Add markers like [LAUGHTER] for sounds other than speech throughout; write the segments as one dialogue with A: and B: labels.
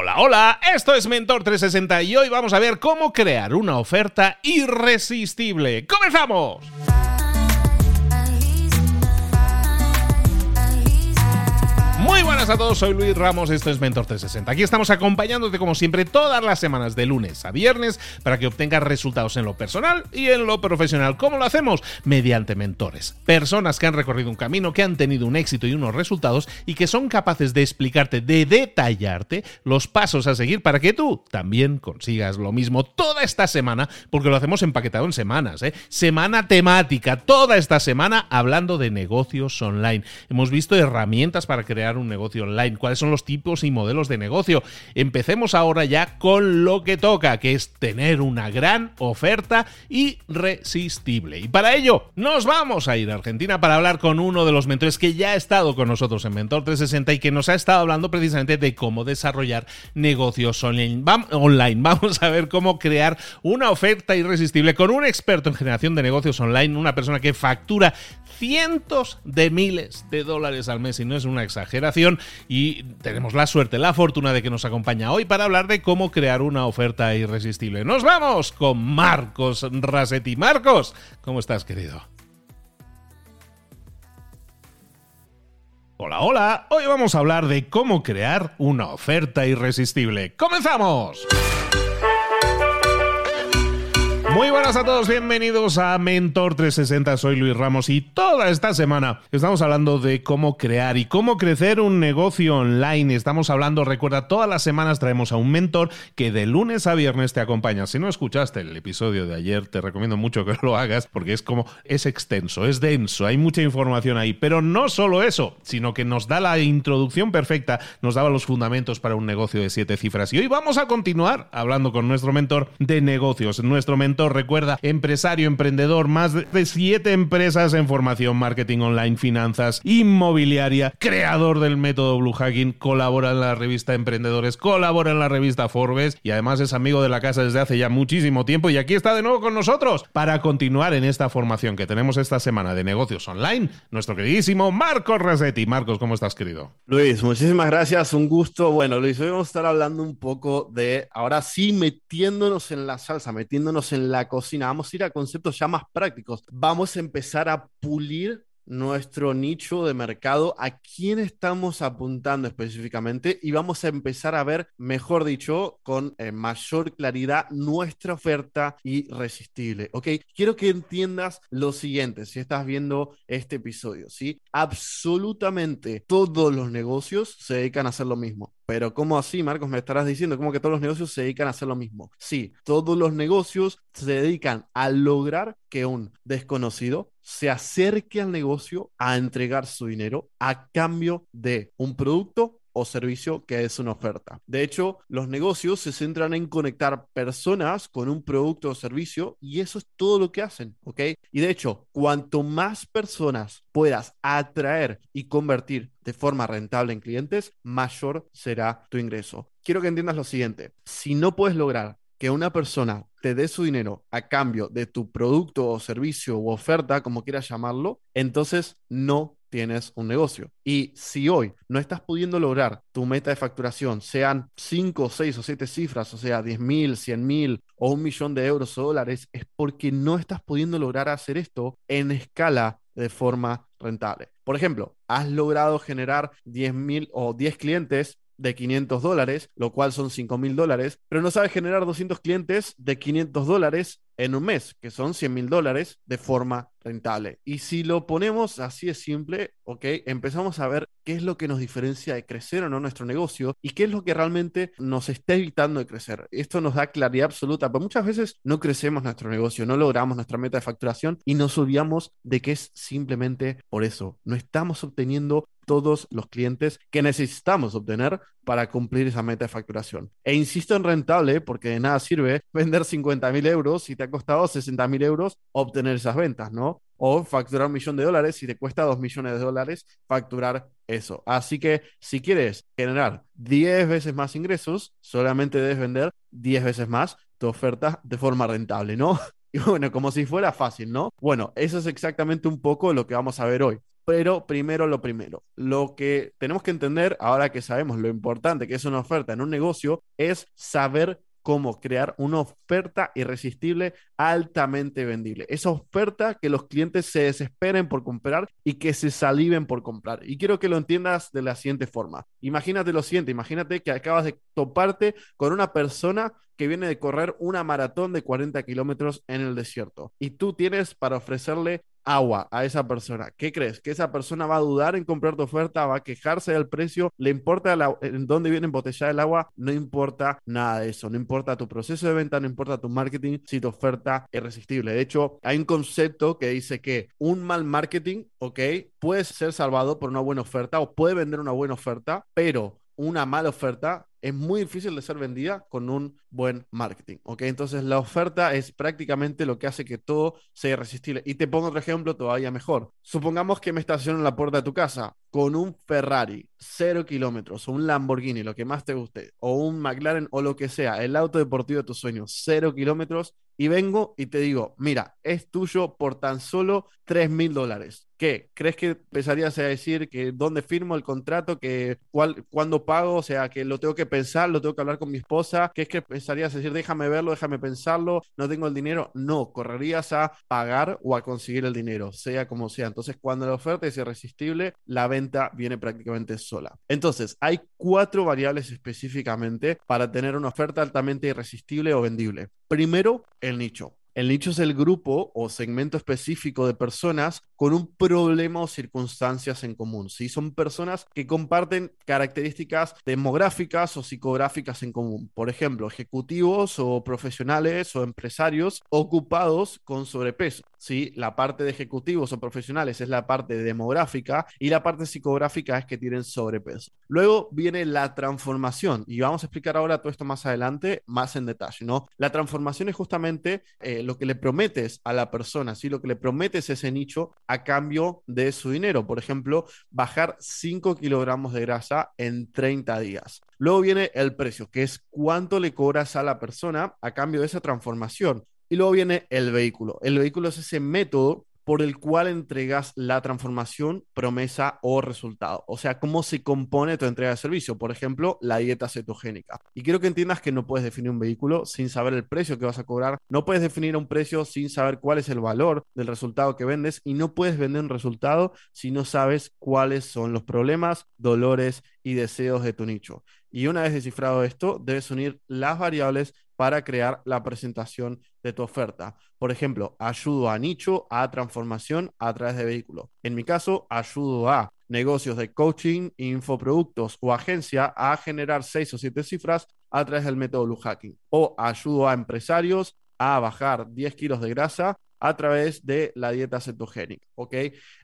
A: Hola, hola, esto es Mentor 360 y hoy vamos a ver cómo crear una oferta irresistible. ¡Comenzamos! Buenas a todos, soy Luis Ramos, esto es Mentor 360. Aquí estamos acompañándote como siempre todas las semanas de lunes a viernes para que obtengas resultados en lo personal y en lo profesional. ¿Cómo lo hacemos? Mediante mentores. Personas que han recorrido un camino, que han tenido un éxito y unos resultados y que son capaces de explicarte, de detallarte los pasos a seguir para que tú también consigas lo mismo toda esta semana, porque lo hacemos empaquetado en semanas, ¿eh? Semana temática, toda esta semana hablando de negocios online. Hemos visto herramientas para crear un negocio online, cuáles son los tipos y modelos de negocio. Empecemos ahora ya con lo que toca, que es tener una gran oferta irresistible. Y para ello nos vamos a ir a Argentina para hablar con uno de los mentores que ya ha estado con nosotros en Mentor 360 y que nos ha estado hablando precisamente de cómo desarrollar negocios online. [LAUGHS] Vamos a ver cómo crear una oferta irresistible con un experto en generación de negocios online, una persona que factura cientos de miles de dólares al mes y no es una exageración y tenemos la suerte, la fortuna de que nos acompaña hoy para hablar de cómo crear una oferta irresistible. Nos vamos con Marcos Rasetti. Marcos, ¿cómo estás querido? Hola, hola, hoy vamos a hablar de cómo crear una oferta irresistible. ¡Comenzamos! Muy buenas a todos, bienvenidos a Mentor 360, soy Luis Ramos y toda esta semana estamos hablando de cómo crear y cómo crecer un negocio online. Estamos hablando, recuerda, todas las semanas traemos a un mentor que de lunes a viernes te acompaña. Si no escuchaste el episodio de ayer, te recomiendo mucho que [LAUGHS] lo hagas porque es como, es extenso, es denso, hay mucha información ahí. Pero no solo eso, sino que nos da la introducción perfecta, nos daba los fundamentos para un negocio de siete cifras. Y hoy vamos a continuar hablando con nuestro mentor de negocios, nuestro mentor recuerda, empresario, emprendedor, más de siete empresas en formación, marketing online, finanzas, inmobiliaria, creador del método Blue Hacking, colabora en la revista Emprendedores, colabora en la revista Forbes y además es amigo de la casa desde hace ya muchísimo tiempo y aquí está de nuevo con nosotros para continuar en esta formación que tenemos esta semana de negocios online, nuestro queridísimo Marcos Resetti. Marcos, ¿cómo estás, querido?
B: Luis, muchísimas gracias, un gusto. Bueno, Luis, hoy vamos a estar hablando un poco de, ahora sí, metiéndonos en la salsa, metiéndonos en la cocina, vamos a ir a conceptos ya más prácticos. Vamos a empezar a pulir nuestro nicho de mercado, a quién estamos apuntando específicamente y vamos a empezar a ver, mejor dicho, con eh, mayor claridad nuestra oferta irresistible. ¿Ok? Quiero que entiendas lo siguiente, si estás viendo este episodio, ¿sí? Absolutamente todos los negocios se dedican a hacer lo mismo. Pero ¿cómo así, Marcos? Me estarás diciendo como que todos los negocios se dedican a hacer lo mismo. Sí, todos los negocios se dedican a lograr que un desconocido se acerque al negocio a entregar su dinero a cambio de un producto o servicio que es una oferta. De hecho, los negocios se centran en conectar personas con un producto o servicio y eso es todo lo que hacen, ¿ok? Y de hecho, cuanto más personas puedas atraer y convertir de forma rentable en clientes, mayor será tu ingreso. Quiero que entiendas lo siguiente, si no puedes lograr que una persona te dé su dinero a cambio de tu producto o servicio o oferta, como quieras llamarlo, entonces no tienes un negocio. Y si hoy no estás pudiendo lograr tu meta de facturación, sean 5, 6 o 7 cifras, o sea, 10 mil, 100 mil o un millón de euros o dólares, es porque no estás pudiendo lograr hacer esto en escala de forma rentable. Por ejemplo, has logrado generar 10 mil o 10 clientes de 500 dólares, lo cual son 5 mil dólares, pero no sabes generar 200 clientes de 500 dólares en un mes, que son 100 mil dólares de forma rentable. Y si lo ponemos así de simple, ok, empezamos a ver qué es lo que nos diferencia de crecer o no nuestro negocio y qué es lo que realmente nos está evitando de crecer. Esto nos da claridad absoluta, pero muchas veces no crecemos nuestro negocio, no logramos nuestra meta de facturación y nos olvidamos de que es simplemente por eso. No estamos obteniendo todos los clientes que necesitamos obtener para cumplir esa meta de facturación. E insisto en rentable porque de nada sirve [LAUGHS] vender 50 mil euros si te ha costado 60 mil euros obtener esas ventas, ¿no? O facturar un millón de dólares si te cuesta 2 millones de dólares facturar eso. Así que si quieres generar 10 veces más ingresos, solamente debes vender 10 veces más tu oferta de forma rentable, ¿no? [LAUGHS] Y bueno, como si fuera fácil, ¿no? Bueno, eso es exactamente un poco lo que vamos a ver hoy. Pero primero lo primero, lo que tenemos que entender ahora que sabemos lo importante que es una oferta en un negocio es saber cómo crear una oferta irresistible altamente vendible. Esa oferta que los clientes se desesperen por comprar y que se saliven por comprar. Y quiero que lo entiendas de la siguiente forma. Imagínate lo siguiente, imagínate que acabas de toparte con una persona que viene de correr una maratón de 40 kilómetros en el desierto y tú tienes para ofrecerle agua a esa persona. ¿Qué crees? ¿Que esa persona va a dudar en comprar tu oferta? ¿Va a quejarse del precio? ¿Le importa en dónde viene embotellada el agua? No importa nada de eso. No importa tu proceso de venta, no importa tu marketing si tu oferta es irresistible. De hecho, hay un concepto que dice que un mal marketing, ¿ok? Puede ser salvado por una buena oferta o puede vender una buena oferta, pero una mala oferta es muy difícil de ser vendida con un buen marketing, ¿ok? Entonces la oferta es prácticamente lo que hace que todo sea irresistible. Y te pongo otro ejemplo todavía mejor. Supongamos que me estaciono en la puerta de tu casa con un Ferrari, cero kilómetros, o un Lamborghini, lo que más te guste, o un McLaren o lo que sea, el auto deportivo de tus sueños, cero kilómetros, y vengo y te digo, mira, es tuyo por tan solo 3 mil dólares. ¿Qué? ¿Crees que empezarías a decir que dónde firmo el contrato, que cuál, cuándo pago, o sea, que lo tengo que pensar, lo tengo que hablar con mi esposa? ¿Qué es que empezarías a decir, déjame verlo, déjame pensarlo, no tengo el dinero? No, correrías a pagar o a conseguir el dinero, sea como sea. Entonces, cuando la oferta es irresistible, la venta viene prácticamente sola. Entonces, hay cuatro variables específicamente para tener una oferta altamente irresistible o vendible. Primero, el nicho. El nicho es el grupo o segmento específico de personas con un problema o circunstancias en común. ¿sí? Son personas que comparten características demográficas o psicográficas en común. Por ejemplo, ejecutivos o profesionales o empresarios ocupados con sobrepeso. ¿sí? La parte de ejecutivos o profesionales es la parte demográfica y la parte psicográfica es que tienen sobrepeso. Luego viene la transformación y vamos a explicar ahora todo esto más adelante, más en detalle. ¿no? La transformación es justamente... Eh, lo que le prometes a la persona, ¿sí? lo que le prometes a ese nicho a cambio de su dinero. Por ejemplo, bajar 5 kilogramos de grasa en 30 días. Luego viene el precio, que es cuánto le cobras a la persona a cambio de esa transformación. Y luego viene el vehículo. El vehículo es ese método por el cual entregas la transformación, promesa o resultado. O sea, cómo se compone tu entrega de servicio. Por ejemplo, la dieta cetogénica. Y quiero que entiendas que no puedes definir un vehículo sin saber el precio que vas a cobrar. No puedes definir un precio sin saber cuál es el valor del resultado que vendes. Y no puedes vender un resultado si no sabes cuáles son los problemas, dolores y deseos de tu nicho. Y una vez descifrado esto, debes unir las variables para crear la presentación de tu oferta. Por ejemplo, ayudo a nicho a transformación a través de vehículo. En mi caso, ayudo a negocios de coaching, infoproductos o agencia a generar seis o siete cifras a través del método Blue Hacking. O ayudo a empresarios a bajar 10 kilos de grasa a través de la dieta cetogénica, ¿ok?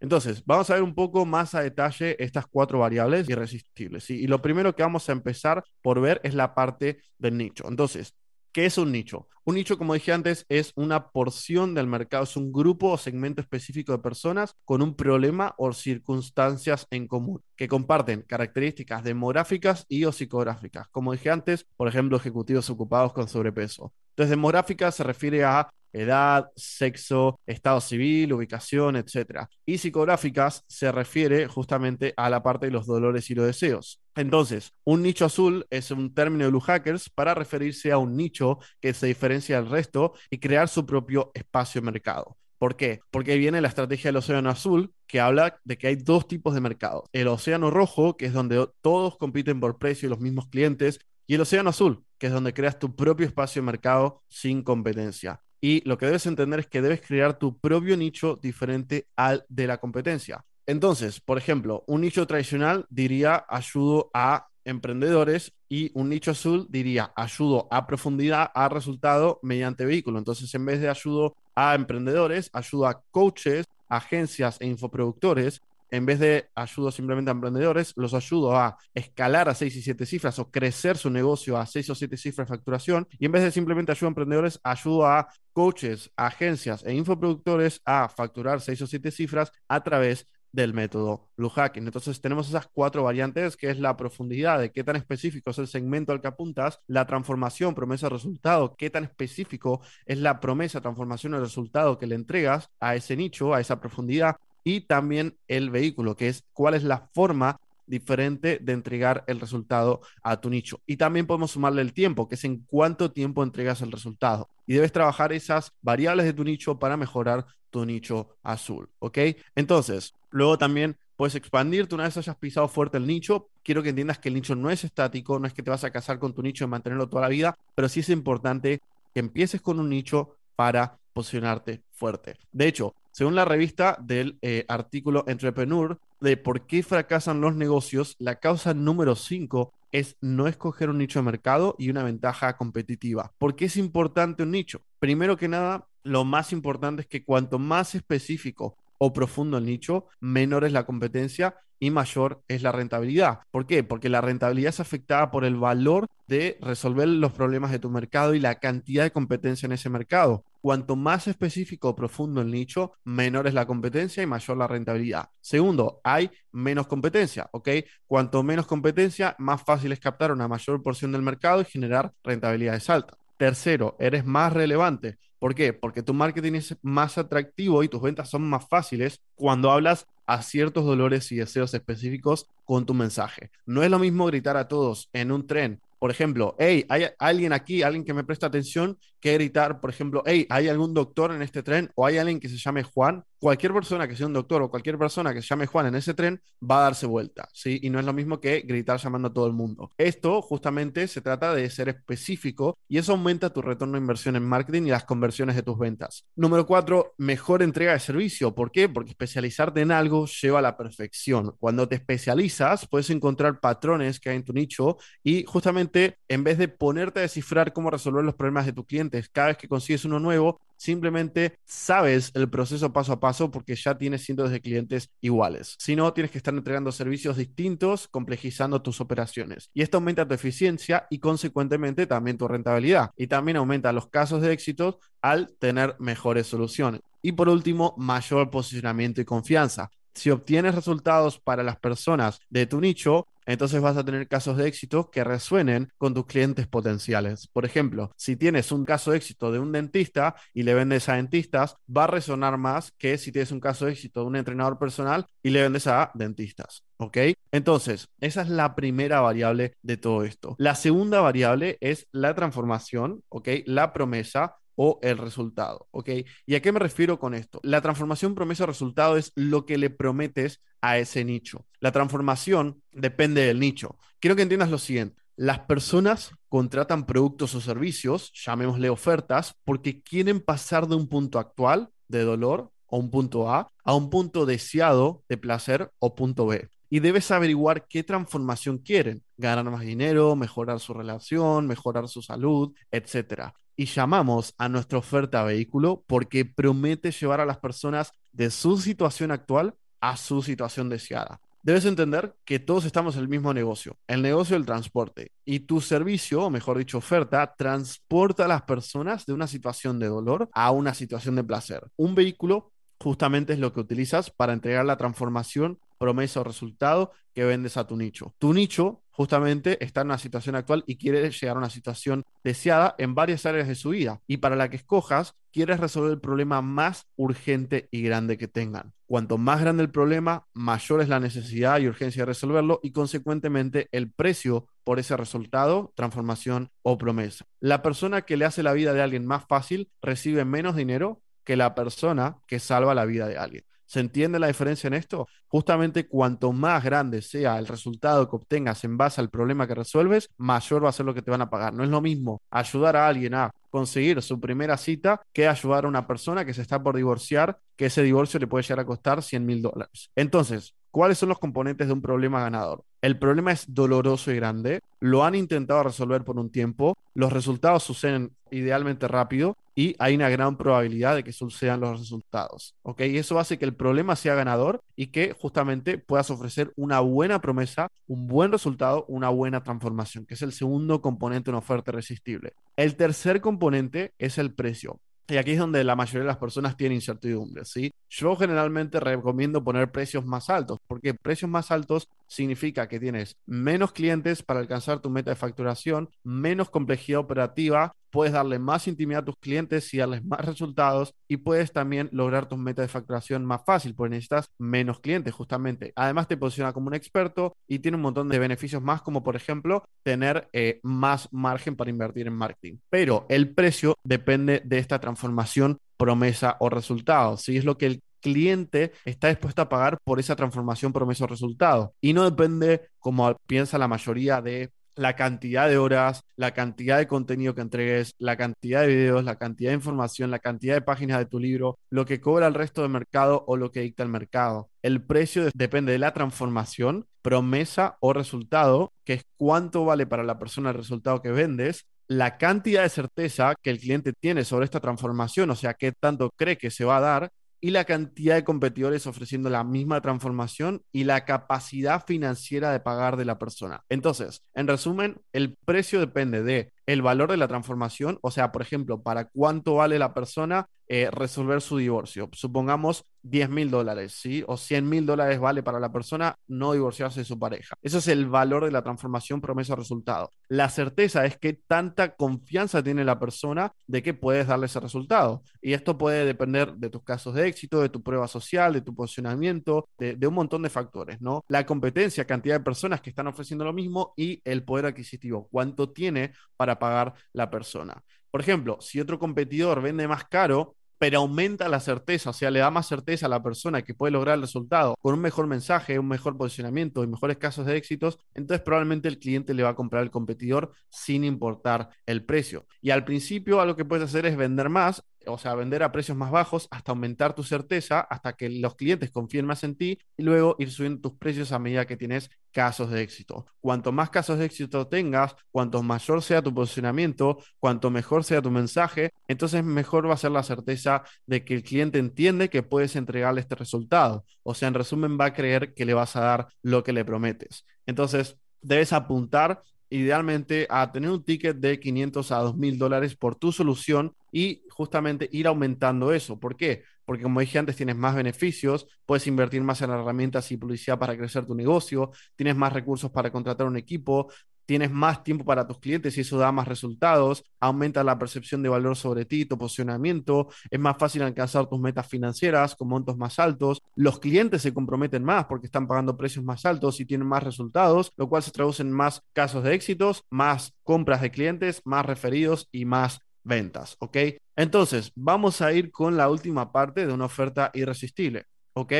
B: Entonces, vamos a ver un poco más a detalle estas cuatro variables irresistibles. Y lo primero que vamos a empezar por ver es la parte del nicho. Entonces, ¿Qué es un nicho? Un nicho, como dije antes, es una porción del mercado, es un grupo o segmento específico de personas con un problema o circunstancias en común, que comparten características demográficas y o psicográficas. Como dije antes, por ejemplo, ejecutivos ocupados con sobrepeso. Entonces, demográfica se refiere a edad, sexo, estado civil, ubicación, etc. Y psicográficas se refiere justamente a la parte de los dolores y los deseos. Entonces, un nicho azul es un término de Blue Hackers para referirse a un nicho que se diferencia del resto y crear su propio espacio de mercado. ¿Por qué? Porque viene la estrategia del océano azul, que habla de que hay dos tipos de mercado. El océano rojo, que es donde todos compiten por precio y los mismos clientes, y el océano azul, que es donde creas tu propio espacio de mercado sin competencia. Y lo que debes entender es que debes crear tu propio nicho diferente al de la competencia. Entonces, por ejemplo, un nicho tradicional diría ayudo a emprendedores y un nicho azul diría ayudo a profundidad a resultado mediante vehículo. Entonces, en vez de ayudo a emprendedores, ayudo a coaches, agencias e infoproductores en vez de ayudo simplemente a emprendedores, los ayudo a escalar a 6 y 7 cifras o crecer su negocio a 6 o 7 cifras de facturación. Y en vez de simplemente ayudo a emprendedores, ayudo a coaches, agencias e infoproductores a facturar 6 o 7 cifras a través del método Blue Hacking. Entonces tenemos esas cuatro variantes, que es la profundidad de qué tan específico es el segmento al que apuntas, la transformación, promesa, resultado, qué tan específico es la promesa, transformación o resultado que le entregas a ese nicho, a esa profundidad, y también el vehículo, que es cuál es la forma diferente de entregar el resultado a tu nicho. Y también podemos sumarle el tiempo, que es en cuánto tiempo entregas el resultado. Y debes trabajar esas variables de tu nicho para mejorar tu nicho azul, ¿ok? Entonces, luego también puedes expandirte una vez hayas pisado fuerte el nicho. Quiero que entiendas que el nicho no es estático, no es que te vas a casar con tu nicho y mantenerlo toda la vida, pero sí es importante que empieces con un nicho para posicionarte fuerte. De hecho, según la revista del eh, artículo Entrepreneur de por qué fracasan los negocios, la causa número 5 es no escoger un nicho de mercado y una ventaja competitiva. ¿Por qué es importante un nicho? Primero que nada, lo más importante es que cuanto más específico o profundo el nicho, menor es la competencia y mayor es la rentabilidad. ¿Por qué? Porque la rentabilidad es afectada por el valor de resolver los problemas de tu mercado y la cantidad de competencia en ese mercado. Cuanto más específico o profundo el nicho, menor es la competencia y mayor la rentabilidad. Segundo, hay menos competencia, ¿ok? Cuanto menos competencia, más fácil es captar una mayor porción del mercado y generar rentabilidades altas. Tercero, eres más relevante. ¿Por qué? Porque tu marketing es más atractivo y tus ventas son más fáciles cuando hablas a ciertos dolores y deseos específicos con tu mensaje. No es lo mismo gritar a todos en un tren por ejemplo, hey, hay alguien aquí, alguien que me presta atención, que gritar, por ejemplo, hey, ¿hay algún doctor en este tren? ¿O hay alguien que se llame Juan? Cualquier persona que sea un doctor o cualquier persona que se llame Juan en ese tren va a darse vuelta, ¿sí? Y no es lo mismo que gritar llamando a todo el mundo. Esto justamente se trata de ser específico y eso aumenta tu retorno de inversión en marketing y las conversiones de tus ventas. Número cuatro, mejor entrega de servicio. ¿Por qué? Porque especializarte en algo lleva a la perfección. Cuando te especializas, puedes encontrar patrones que hay en tu nicho y justamente en vez de ponerte a descifrar cómo resolver los problemas de tus cada vez que consigues uno nuevo, simplemente sabes el proceso paso a paso porque ya tienes cientos de clientes iguales. Si no, tienes que estar entregando servicios distintos, complejizando tus operaciones. Y esto aumenta tu eficiencia y consecuentemente también tu rentabilidad. Y también aumenta los casos de éxito al tener mejores soluciones. Y por último, mayor posicionamiento y confianza. Si obtienes resultados para las personas de tu nicho, entonces vas a tener casos de éxito que resuenen con tus clientes potenciales. Por ejemplo, si tienes un caso de éxito de un dentista y le vendes a dentistas, va a resonar más que si tienes un caso de éxito de un entrenador personal y le vendes a dentistas. ¿Ok? Entonces, esa es la primera variable de todo esto. La segunda variable es la transformación, ¿ok? La promesa o el resultado, ¿ok? ¿Y a qué me refiero con esto? La transformación promesa-resultado es lo que le prometes a ese nicho. La transformación depende del nicho. Quiero que entiendas lo siguiente. Las personas contratan productos o servicios, llamémosle ofertas, porque quieren pasar de un punto actual de dolor o un punto A a un punto deseado de placer o punto B y debes averiguar qué transformación quieren. Ganar más dinero, mejorar su relación, mejorar su salud, etc y llamamos a nuestra oferta vehículo porque promete llevar a las personas de su situación actual a su situación deseada. Debes entender que todos estamos en el mismo negocio, el negocio del transporte, y tu servicio, o mejor dicho, oferta, transporta a las personas de una situación de dolor a una situación de placer. Un vehículo justamente es lo que utilizas para entregar la transformación, promesa o resultado que vendes a tu nicho. Tu nicho justamente está en una situación actual y quiere llegar a una situación deseada en varias áreas de su vida. Y para la que escojas, quieres resolver el problema más urgente y grande que tengan. Cuanto más grande el problema, mayor es la necesidad y urgencia de resolverlo y consecuentemente el precio por ese resultado, transformación o promesa. La persona que le hace la vida de alguien más fácil recibe menos dinero que la persona que salva la vida de alguien. ¿Se entiende la diferencia en esto? Justamente cuanto más grande sea el resultado que obtengas en base al problema que resuelves, mayor va a ser lo que te van a pagar. No es lo mismo ayudar a alguien a conseguir su primera cita que ayudar a una persona que se está por divorciar, que ese divorcio le puede llegar a costar 100 mil dólares. Entonces, ¿cuáles son los componentes de un problema ganador? El problema es doloroso y grande, lo han intentado resolver por un tiempo, los resultados suceden idealmente rápido y hay una gran probabilidad de que sucedan los resultados. ¿Ok? Y eso hace que el problema sea ganador y que justamente puedas ofrecer una buena promesa, un buen resultado, una buena transformación, que es el segundo componente de una oferta irresistible. El tercer componente es el precio. Y aquí es donde la mayoría de las personas tienen incertidumbre, ¿sí? Yo generalmente recomiendo poner precios más altos, porque precios más altos significa que tienes menos clientes para alcanzar tu meta de facturación, menos complejidad operativa, puedes darle más intimidad a tus clientes y darles más resultados y puedes también lograr tus metas de facturación más fácil porque necesitas menos clientes justamente. Además te posiciona como un experto y tiene un montón de beneficios más como por ejemplo tener eh, más margen para invertir en marketing. Pero el precio depende de esta transformación, promesa o resultado. Si es lo que el cliente está dispuesto a pagar por esa transformación, promesa o resultado. Y no depende, como piensa la mayoría de la cantidad de horas, la cantidad de contenido que entregues, la cantidad de videos, la cantidad de información, la cantidad de páginas de tu libro, lo que cobra el resto del mercado o lo que dicta el mercado. El precio depende de la transformación, promesa o resultado, que es cuánto vale para la persona el resultado que vendes, la cantidad de certeza que el cliente tiene sobre esta transformación, o sea, qué tanto cree que se va a dar, y la cantidad de competidores ofreciendo la misma transformación y la capacidad financiera de pagar de la persona. Entonces, en resumen, el precio depende de el valor de la transformación, o sea, por ejemplo, para cuánto vale la persona eh, resolver su divorcio. Supongamos 10 mil dólares, ¿sí? O 100 mil dólares vale para la persona no divorciarse de su pareja. Eso es el valor de la transformación promesa-resultado. La certeza es que tanta confianza tiene la persona de que puedes darle ese resultado. Y esto puede depender de tus casos de éxito, de tu prueba social, de tu posicionamiento, de, de un montón de factores, ¿no? La competencia, cantidad de personas que están ofreciendo lo mismo y el poder adquisitivo, cuánto tiene para pagar la persona. Por ejemplo, si otro competidor vende más caro, pero aumenta la certeza, o sea, le da más certeza a la persona que puede lograr el resultado con un mejor mensaje, un mejor posicionamiento y mejores casos de éxitos, entonces probablemente el cliente le va a comprar al competidor sin importar el precio. Y al principio algo que puedes hacer es vender más o sea, vender a precios más bajos hasta aumentar tu certeza, hasta que los clientes confíen más en ti y luego ir subiendo tus precios a medida que tienes casos de éxito. Cuanto más casos de éxito tengas, cuanto mayor sea tu posicionamiento, cuanto mejor sea tu mensaje, entonces mejor va a ser la certeza de que el cliente entiende que puedes entregarle este resultado. O sea, en resumen, va a creer que le vas a dar lo que le prometes. Entonces, debes apuntar idealmente a tener un ticket de 500 a 2.000 dólares por tu solución y justamente ir aumentando eso. ¿Por qué? Porque como dije antes, tienes más beneficios, puedes invertir más en herramientas y publicidad para crecer tu negocio, tienes más recursos para contratar un equipo, tienes más tiempo para tus clientes y eso da más resultados, aumenta la percepción de valor sobre ti, tu posicionamiento, es más fácil alcanzar tus metas financieras con montos más altos, los clientes se comprometen más porque están pagando precios más altos y tienen más resultados, lo cual se traduce en más casos de éxitos, más compras de clientes, más referidos y más ventas, ¿ok? Entonces, vamos a ir con la última parte de una oferta irresistible, ¿ok?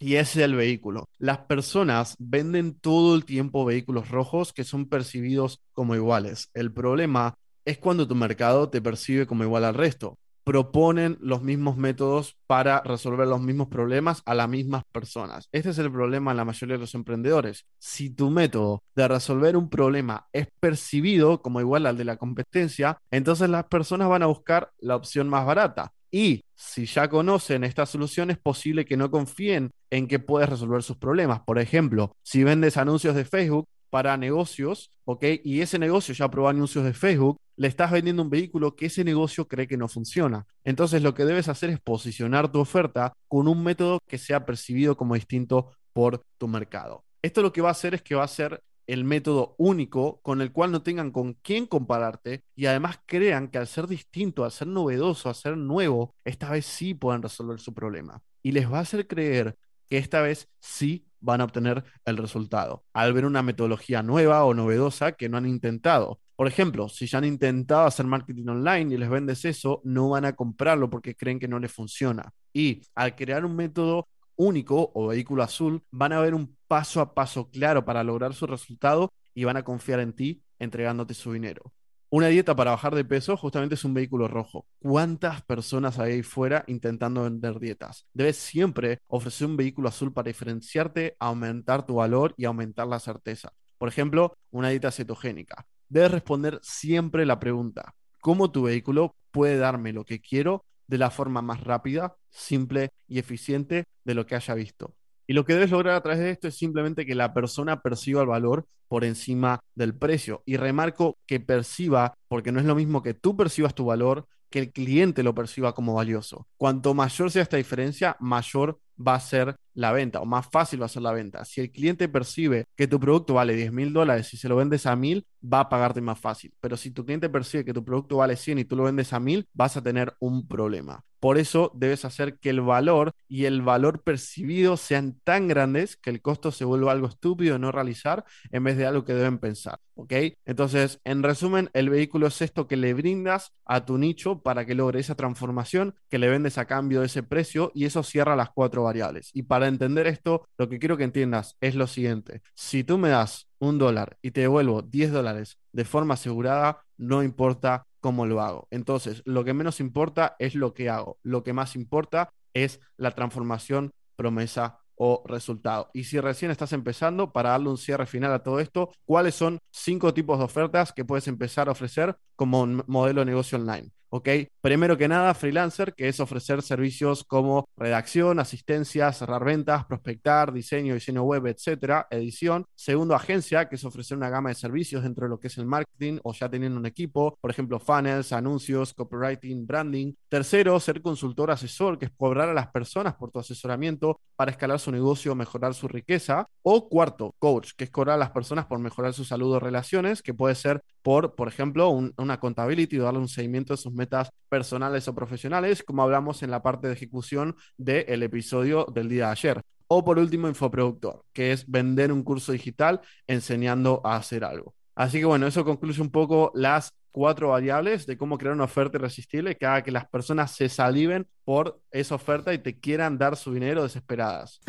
B: Y es el vehículo. Las personas venden todo el tiempo vehículos rojos que son percibidos como iguales. El problema es cuando tu mercado te percibe como igual al resto proponen los mismos métodos para resolver los mismos problemas a las mismas personas. Este es el problema en la mayoría de los emprendedores. Si tu método de resolver un problema es percibido como igual al de la competencia, entonces las personas van a buscar la opción más barata. Y si ya conocen esta solución, es posible que no confíen en que puedes resolver sus problemas. Por ejemplo, si vendes anuncios de Facebook para negocios, ¿ok? Y ese negocio ya probó anuncios de Facebook, le estás vendiendo un vehículo que ese negocio cree que no funciona. Entonces lo que debes hacer es posicionar tu oferta con un método que sea percibido como distinto por tu mercado. Esto lo que va a hacer es que va a ser el método único con el cual no tengan con quién compararte y además crean que al ser distinto, al ser novedoso, al ser nuevo, esta vez sí pueden resolver su problema. Y les va a hacer creer que esta vez sí van a obtener el resultado, al ver una metodología nueva o novedosa que no han intentado. Por ejemplo, si ya han intentado hacer marketing online y les vendes eso, no van a comprarlo porque creen que no les funciona. Y al crear un método único o vehículo azul, van a ver un paso a paso claro para lograr su resultado y van a confiar en ti entregándote su dinero. Una dieta para bajar de peso justamente es un vehículo rojo. ¿Cuántas personas hay ahí fuera intentando vender dietas? Debes siempre ofrecer un vehículo azul para diferenciarte, aumentar tu valor y aumentar la certeza. Por ejemplo, una dieta cetogénica. Debes responder siempre la pregunta, ¿cómo tu vehículo puede darme lo que quiero de la forma más rápida, simple y eficiente de lo que haya visto? Y lo que debes lograr a través de esto es simplemente que la persona perciba el valor por encima del precio. Y remarco que perciba, porque no es lo mismo que tú percibas tu valor, que el cliente lo perciba como valioso. Cuanto mayor sea esta diferencia, mayor va a ser la venta o más fácil va a ser la venta. Si el cliente percibe que tu producto vale 10 mil dólares y se lo vendes a mil, va a pagarte más fácil. Pero si tu cliente percibe que tu producto vale 100 y tú lo vendes a mil, vas a tener un problema. Por eso debes hacer que el valor y el valor percibido sean tan grandes que el costo se vuelva algo estúpido de no realizar en vez de algo que deben pensar. ¿Ok? Entonces, en resumen, el vehículo es esto que le brindas a tu nicho para que logre esa transformación que le vendes a cambio de ese precio y eso cierra las cuatro variables. Y para entender esto, lo que quiero que entiendas es lo siguiente. Si tú me das un dólar y te devuelvo 10 dólares de forma asegurada, no importa cómo lo hago. Entonces, lo que menos importa es lo que hago. Lo que más importa es la transformación, promesa o resultado. Y si recién estás empezando, para darle un cierre final a todo esto, ¿cuáles son cinco tipos de ofertas que puedes empezar a ofrecer como un modelo de negocio online? ¿Ok? Primero que nada, freelancer, que es ofrecer servicios como redacción, asistencia, cerrar ventas, prospectar, diseño, diseño web, etcétera, edición. Segundo, agencia, que es ofrecer una gama de servicios dentro de lo que es el marketing o ya teniendo un equipo, por ejemplo, funnels, anuncios, copywriting, branding. Tercero, ser consultor asesor, que es cobrar a las personas por tu asesoramiento para escalar su negocio, mejorar su riqueza. O cuarto, coach, que es cobrar a las personas por mejorar su salud o relaciones, que puede ser por, por ejemplo, una contabilidad y darle un seguimiento de sus metas personales o profesionales, como hablamos en la parte de ejecución del episodio del día de ayer. O por último, infoproductor, que es vender un curso digital enseñando a hacer algo. Así que bueno, eso concluye un poco las cuatro variables de cómo crear una oferta irresistible que haga que las personas se saliven por esa oferta y te quieran dar su dinero desesperadas.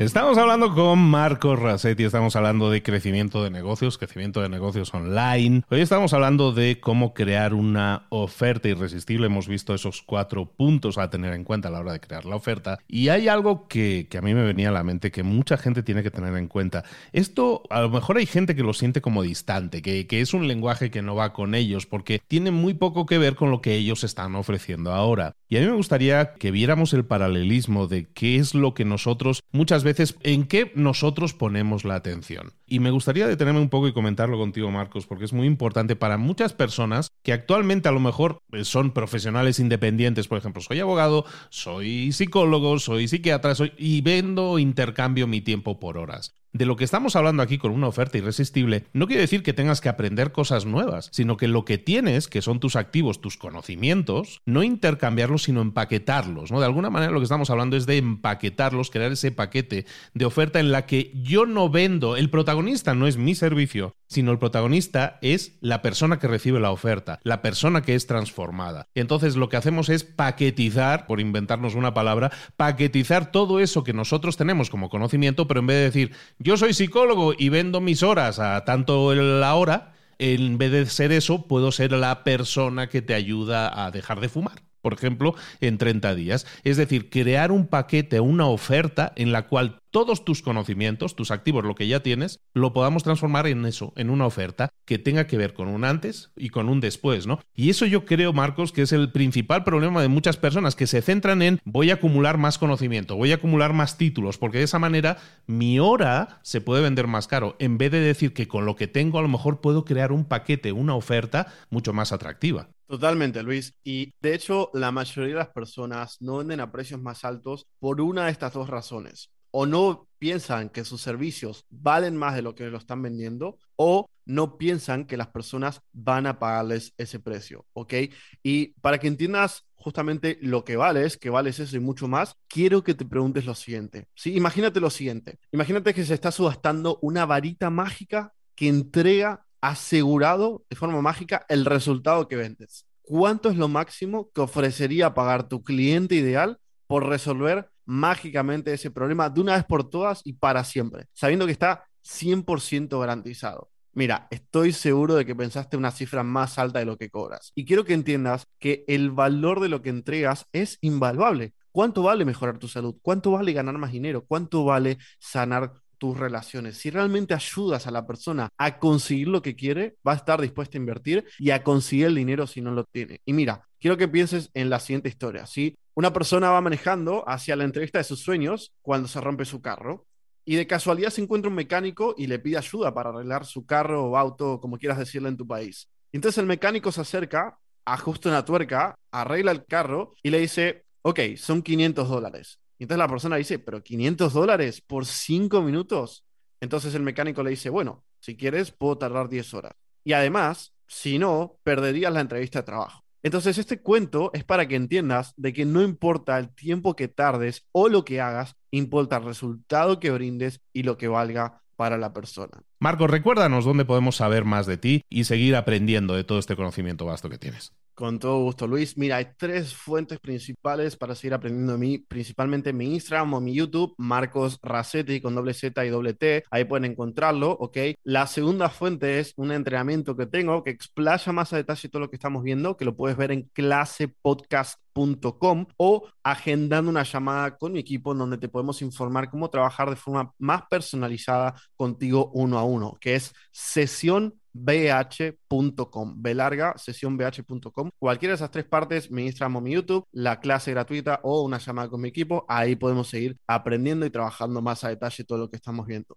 A: Estamos hablando con Marcos Rasetti, estamos hablando de crecimiento de negocios, crecimiento de negocios online. Hoy estamos hablando de cómo crear una oferta irresistible. Hemos visto esos cuatro puntos a tener en cuenta a la hora de crear la oferta. Y hay algo que, a mí me venía a la mente que mucha gente tiene que tener en cuenta. Esto a lo mejor hay gente que lo siente como distante, que es un lenguaje que no va con ellos, porque tiene muy poco que ver con lo que ellos están ofreciendo ahora. Y a mí me gustaría que viéramos el paralelismo de qué es lo que nosotros muchas veces en qué nosotros ponemos la atención. Y me gustaría detenerme un poco y comentarlo contigo, Marcos, porque es muy importante para muchas personas que actualmente a lo mejor eh, son profesionales independientes. Por ejemplo, soy abogado, soy psicólogo, soy psiquiatra, soy y vendo intercambio mi tiempo por horas. De lo que estamos hablando aquí con una oferta irresistible no quiere decir que tengas que aprender cosas nuevas, sino que lo que tienes, que son tus activos, tus conocimientos, no intercambiarlos, sino empaquetarlos, ¿no? De alguna manera lo que estamos hablando es de empaquetarlos, crear ese paquete de oferta en la que yo no vendo, el protagonista no es mi servicio, sino el protagonista es la persona que recibe la oferta, la persona que es transformada. Entonces lo que hacemos es paquetizar, por inventarnos una palabra, paquetizar todo eso que nosotros tenemos como conocimiento, pero en vez de decir yo soy psicólogo y vendo mis horas a tanto la hora, en vez de ser eso, puedo ser la persona que te ayuda a dejar de fumar por ejemplo, en 30 días. Es decir, crear un paquete, una oferta en la cual todos tus conocimientos, tus activos, lo que ya tienes, lo podamos transformar en eso, en una oferta que tenga que ver con un antes y con un después, ¿no? Y eso yo creo, Marcos, que es el principal problema de muchas personas que se centran en voy a acumular más conocimiento, voy a acumular más títulos, porque de esa manera mi hora se puede vender más caro, en vez de decir que con lo que tengo a lo mejor puedo crear un paquete, una oferta mucho más atractiva.
B: Totalmente, Luis. Y de hecho, la mayoría de las personas no venden a precios más altos por una de estas dos razones. O no piensan que sus servicios valen más de lo que lo están vendiendo, o no piensan que las personas van a pagarles ese precio, ¿ok? Y para que entiendas justamente lo que vales, que vales eso y mucho más, quiero que te preguntes lo siguiente. ¿sí? Imagínate lo siguiente. Imagínate que se está subastando una varita mágica que entrega asegurado de forma mágica el resultado que vendes. ¿Cuánto es lo máximo que ofrecería pagar tu cliente ideal por resolver mágicamente ese problema de una vez por todas y para siempre, sabiendo que está 100% garantizado? Mira, estoy seguro de que pensaste una cifra más alta de lo que cobras. Y quiero que entiendas que el valor de lo que entregas es invaluable. ¿Cuánto vale mejorar tu salud? ¿Cuánto vale ganar más dinero? ¿Cuánto vale sanar tus relaciones. Si realmente ayudas a la persona a conseguir lo que quiere, va a estar dispuesta a invertir y a conseguir el dinero si no lo tiene. Y mira, quiero que pienses en la siguiente historia. Si una persona va manejando hacia la entrevista de sus sueños cuando se rompe su carro y de casualidad se encuentra un mecánico y le pide ayuda para arreglar su carro o auto, como quieras decirle en tu país. Entonces el mecánico se acerca ajusta una tuerca, arregla el carro y le dice, ok, son 500 dólares. Entonces la persona dice, pero 500 dólares por 5 minutos. Entonces el mecánico le dice, bueno, si quieres, puedo tardar 10 horas. Y además, si no, perderías la entrevista de trabajo. Entonces, este cuento es para que entiendas de que no importa el tiempo que tardes o lo que hagas, importa el resultado que brindes y lo que valga para la persona.
A: Marcos, recuérdanos dónde podemos saber más de ti y seguir aprendiendo de todo este conocimiento vasto que tienes.
B: Con todo gusto, Luis. Mira, hay tres fuentes principales para seguir aprendiendo de mí, principalmente mi Instagram o mi YouTube, Marcos Racetti con doble Z y doble T. Ahí pueden encontrarlo, ¿ok? La segunda fuente es un entrenamiento que tengo que explaya más a detalle todo lo que estamos viendo, que lo puedes ver en clasepodcast.com o agendando una llamada con mi equipo en donde te podemos informar cómo trabajar de forma más personalizada contigo uno a uno, que es sesión bh.com, B larga, bh.com. Cualquiera de esas tres partes, mi Instagram mi YouTube, la clase gratuita o una llamada con mi equipo, ahí podemos seguir aprendiendo y trabajando más a detalle todo lo que estamos viendo.